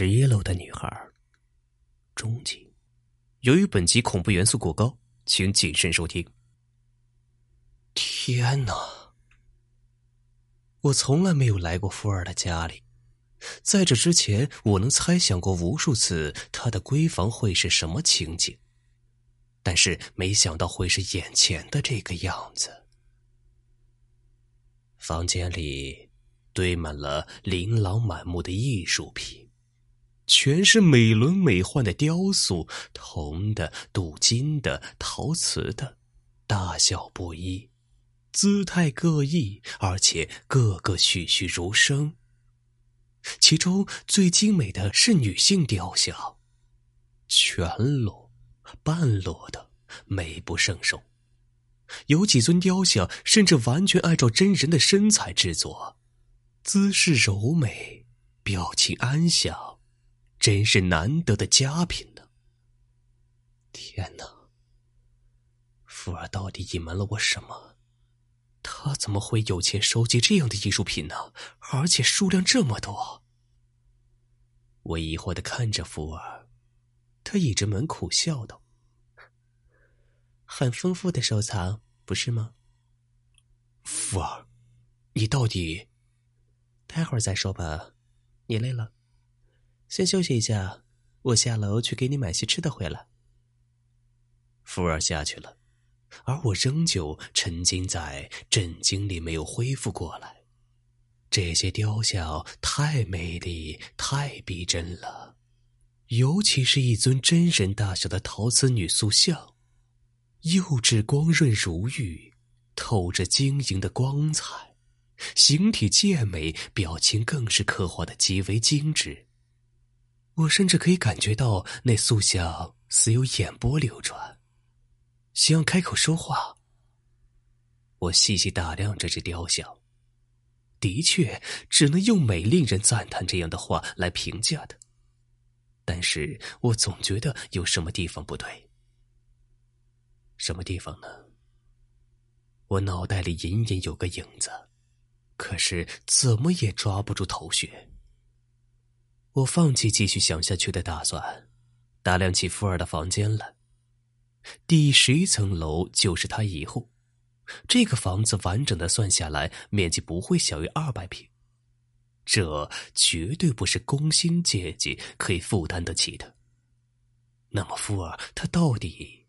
十一楼的女孩，终极。由于本集恐怖元素过高，请谨慎收听。天哪！我从来没有来过富二的家里，在这之前，我能猜想过无数次他的闺房会是什么情景，但是没想到会是眼前的这个样子。房间里堆满了琳琅满目的艺术品。全是美轮美奂的雕塑，铜的、镀金的、陶瓷的，大小不一，姿态各异，而且个个栩栩如生。其中最精美的是女性雕像，全裸、半裸的，美不胜收。有几尊雕像甚至完全按照真人的身材制作，姿势柔美，表情安详。真是难得的佳品呢！天哪，福儿到底隐瞒了我什么？他怎么会有钱收集这样的艺术品呢？而且数量这么多。我疑惑的看着福儿，他倚着门苦笑道：“很丰富的收藏，不是吗？”福儿，你到底……待会儿再说吧，你累了。先休息一下，我下楼去给你买些吃的回来。福儿下去了，而我仍旧沉浸在震惊里，没有恢复过来。这些雕像太美丽、太逼真了，尤其是一尊真人大小的陶瓷女塑像，釉质光润如玉，透着晶莹的光彩，形体健美，表情更是刻画的极为精致。我甚至可以感觉到那塑像似有眼波流转，想要开口说话。我细细打量这只雕像，的确只能用美令人赞叹这样的话来评价的。但是我总觉得有什么地方不对。什么地方呢？我脑袋里隐隐有个影子，可是怎么也抓不住头绪。我放弃继续想下去的打算，打量起富二的房间来。第十一层楼就是他以后，这个房子完整的算下来，面积不会小于二百平，这绝对不是工薪阶级可以负担得起的。那么富二他到底……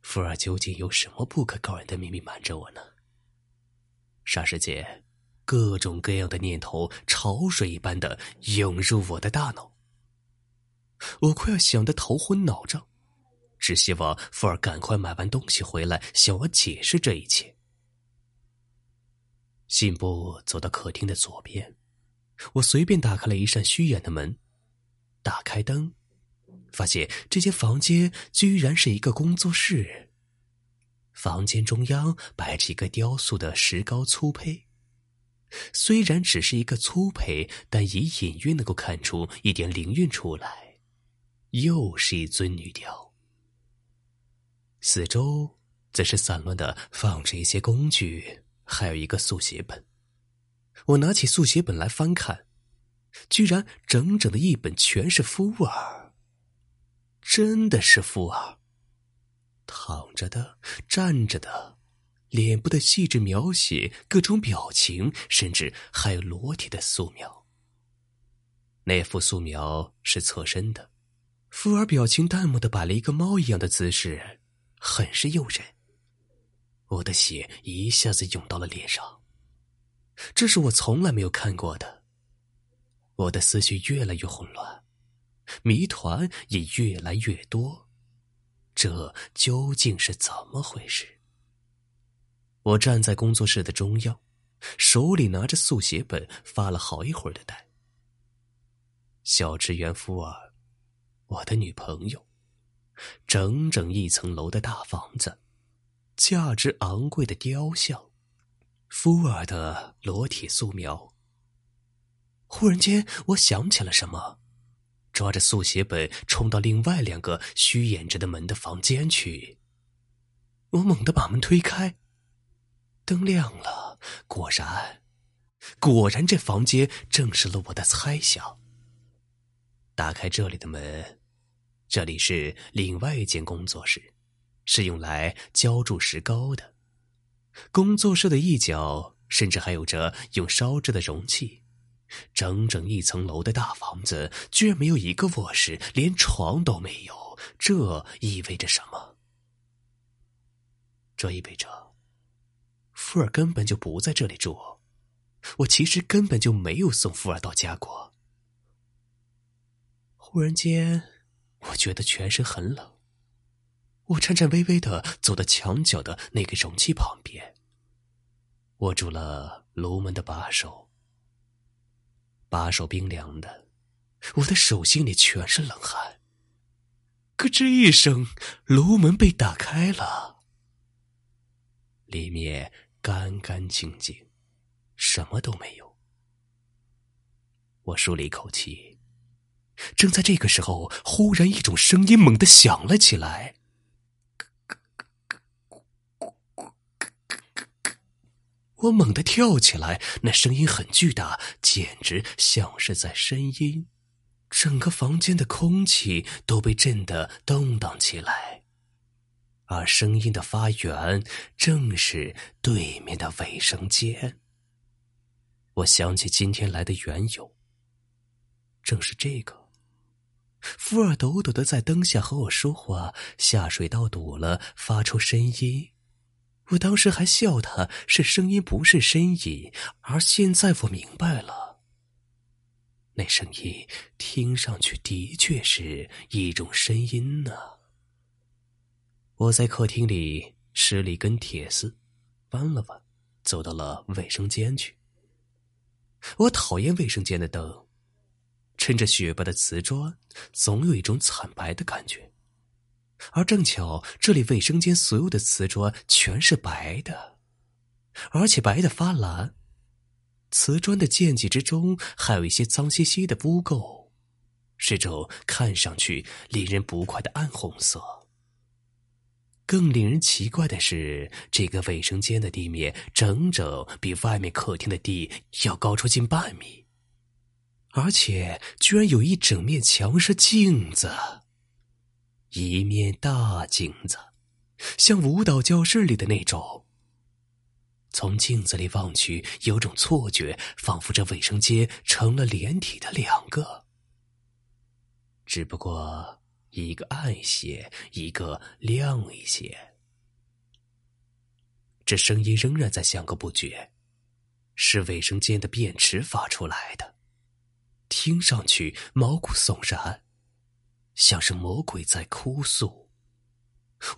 富二究竟有什么不可告人的秘密瞒着我呢？霎时间。各种各样的念头潮水一般的涌入我的大脑，我快要想得头昏脑胀，只希望福尔赶快买完东西回来，向我解释这一切。信步走到客厅的左边，我随便打开了一扇虚掩的门，打开灯，发现这间房间居然是一个工作室。房间中央摆着一个雕塑的石膏粗胚。虽然只是一个粗胚，但已隐约能够看出一点灵韵出来。又是一尊女雕，四周则是散乱的放着一些工具，还有一个速写本。我拿起速写本来翻看，居然整整的一本全是福尔，真的是福尔，躺着的，站着的。脸部的细致描写，各种表情，甚至还有裸体的素描。那幅素描是侧身的，富尔表情淡漠的摆了一个猫一样的姿势，很是诱人。我的血一下子涌到了脸上，这是我从来没有看过的。我的思绪越来越混乱，谜团也越来越多，这究竟是怎么回事？我站在工作室的中央，手里拿着速写本，发了好一会儿的呆。小职员夫尔，我的女朋友，整整一层楼的大房子，价值昂贵的雕像，夫尔的裸体素描。忽然间，我想起了什么，抓着速写本冲到另外两个虚掩着的门的房间去。我猛地把门推开。灯亮了，果然，果然，这房间证实了我的猜想。打开这里的门，这里是另外一间工作室，是用来浇筑石膏的。工作室的一角甚至还有着用烧制的容器。整整一层楼的大房子，居然没有一个卧室，连床都没有。这意味着什么？这意味着，富尔根本就不在这里住。我其实根本就没有送富尔到家过。忽然间，我觉得全身很冷。我颤颤巍巍的走到墙角的那个容器旁边，握住了炉门的把手。把手冰凉的，我的手心里全是冷汗。咯吱一声，炉门被打开了，里面干干净净，什么都没有。我舒了一口气。正在这个时候，忽然一种声音猛地响了起来。我猛地跳起来，那声音很巨大，简直像是在呻吟，整个房间的空气都被震得动荡起来。而声音的发源正是对面的卫生间。我想起今天来的缘由，正是这个。福尔抖抖的在灯下和我说话，下水道堵了，发出声音。我当时还笑他是声音不是呻吟，而现在我明白了，那声音听上去的确是一种声音呢。我在客厅里拾了一根铁丝，弯了弯，走到了卫生间去。我讨厌卫生间的灯，衬着雪白的瓷砖，总有一种惨白的感觉。而正巧，这里卫生间所有的瓷砖全是白的，而且白的发蓝。瓷砖的间隙之中还有一些脏兮兮的污垢，是种看上去令人不快的暗红色。更令人奇怪的是，这个卫生间的地面整整比外面客厅的地要高出近半米，而且居然有一整面墙是镜子。一面大镜子，像舞蹈教室里的那种。从镜子里望去，有种错觉，仿佛这卫生间成了连体的两个，只不过一个暗一些，一个亮一些。这声音仍然在响个不绝，是卫生间的便池发出来的，听上去毛骨悚然。像是魔鬼在哭诉。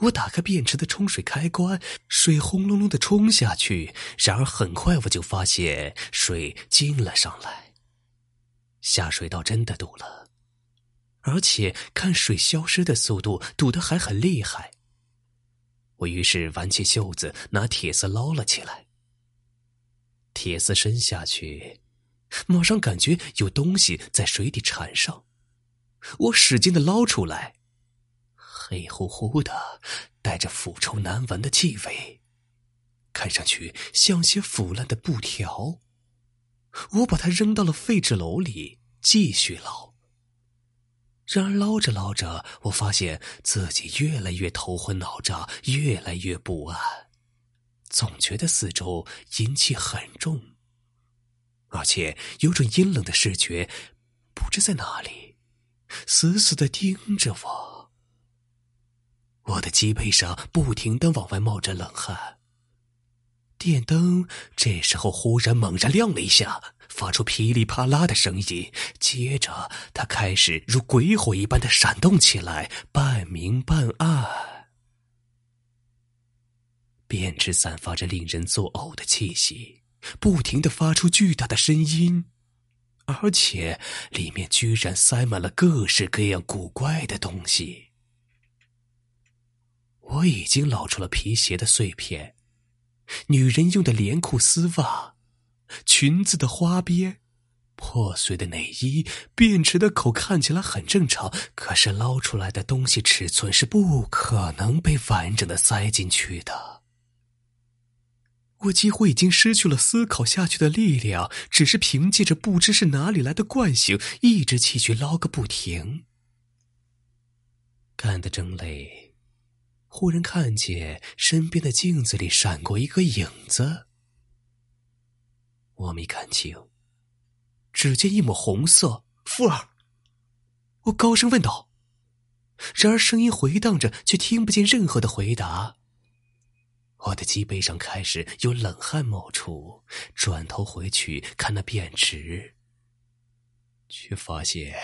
我打开便池的冲水开关，水轰隆隆的冲下去。然而很快我就发现水进了上来，下水道真的堵了，而且看水消失的速度，堵得还很厉害。我于是挽起袖子，拿铁丝捞了起来。铁丝伸下去，马上感觉有东西在水底缠上。我使劲的捞出来，黑乎乎的，带着腐臭难闻的气味，看上去像些腐烂的布条。我把它扔到了废纸篓里，继续捞。然而捞着捞着，我发现自己越来越头昏脑胀，越来越不安，总觉得四周阴气很重，而且有种阴冷的视觉，不知在哪里。死死的盯着我，我的脊背上不停的往外冒着冷汗。电灯这时候忽然猛然亮了一下，发出噼里啪啦的声音，接着它开始如鬼火一般的闪动起来，半明半暗，便池散发着令人作呕的气息，不停的发出巨大的声音。而且里面居然塞满了各式各样古怪的东西。我已经捞出了皮鞋的碎片，女人用的连裤丝袜，裙子的花边，破碎的内衣。便池的口看起来很正常，可是捞出来的东西尺寸是不可能被完整的塞进去的。我几乎已经失去了思考下去的力量，只是凭借着不知是哪里来的惯性，一直继续捞个不停。干得正累，忽然看见身边的镜子里闪过一个影子，我没看清，只见一抹红色。富儿，我高声问道。然而声音回荡着，却听不见任何的回答。我的脊背上开始有冷汗冒出，转头回去看那便池，却发现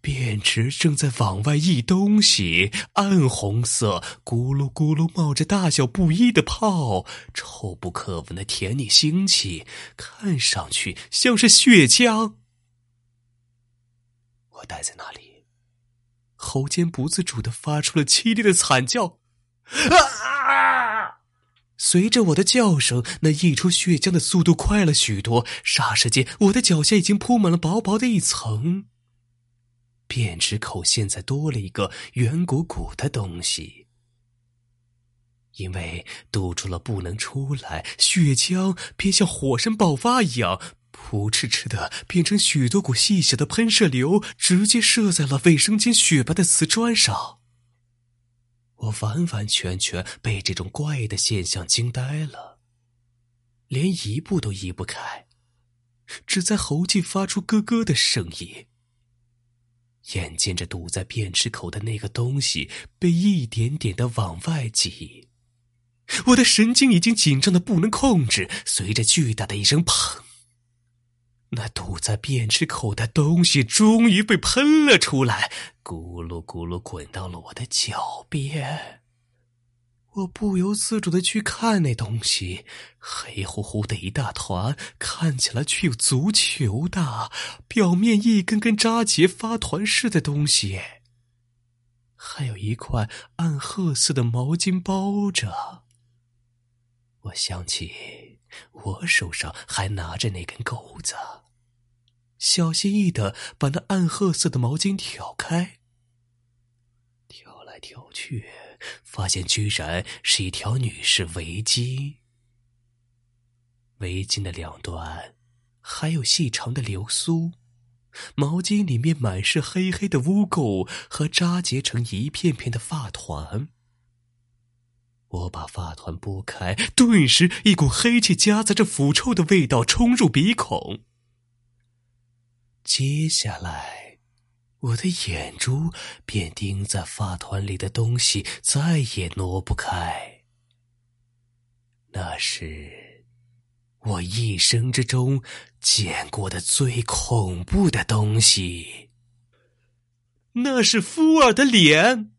便池正在往外溢东西，暗红色，咕噜咕噜冒着大小不一的泡，臭不可闻的甜腻腥气，看上去像是血浆。我待在那里，喉间不自主的发出了凄厉的惨叫，啊！随着我的叫声，那溢出血浆的速度快了许多。霎时间，我的脚下已经铺满了薄薄的一层。便池口现在多了一个圆鼓鼓的东西，因为堵住了不能出来，血浆便像火山爆发一样，扑哧哧的变成许多股细小的喷射流，直接射在了卫生间雪白的瓷砖上。我完完全全被这种怪异的现象惊呆了，连一步都移不开，只在喉际发出咯咯的声音。眼见着堵在便池口的那个东西被一点点的往外挤，我的神经已经紧张的不能控制。随着巨大的一声“砰”，那堵在便池口的东西终于被喷了出来。咕噜咕噜滚到了我的脚边，我不由自主的去看那东西，黑乎乎的一大团，看起来却有足球大，表面一根根扎结发团似的东西，还有一块暗褐色的毛巾包着。我想起我手上还拿着那根钩子，小心翼翼的把那暗褐色的毛巾挑开。挑来挑去，发现居然是一条女士围巾。围巾的两端还有细长的流苏，毛巾里面满是黑黑的污垢和扎结成一片片的发团。我把发团拨开，顿时一股黑气夹杂着腐臭的味道冲入鼻孔。接下来。我的眼珠便盯在发团里的东西，再也挪不开。那是我一生之中见过的最恐怖的东西。那是夫尔的脸。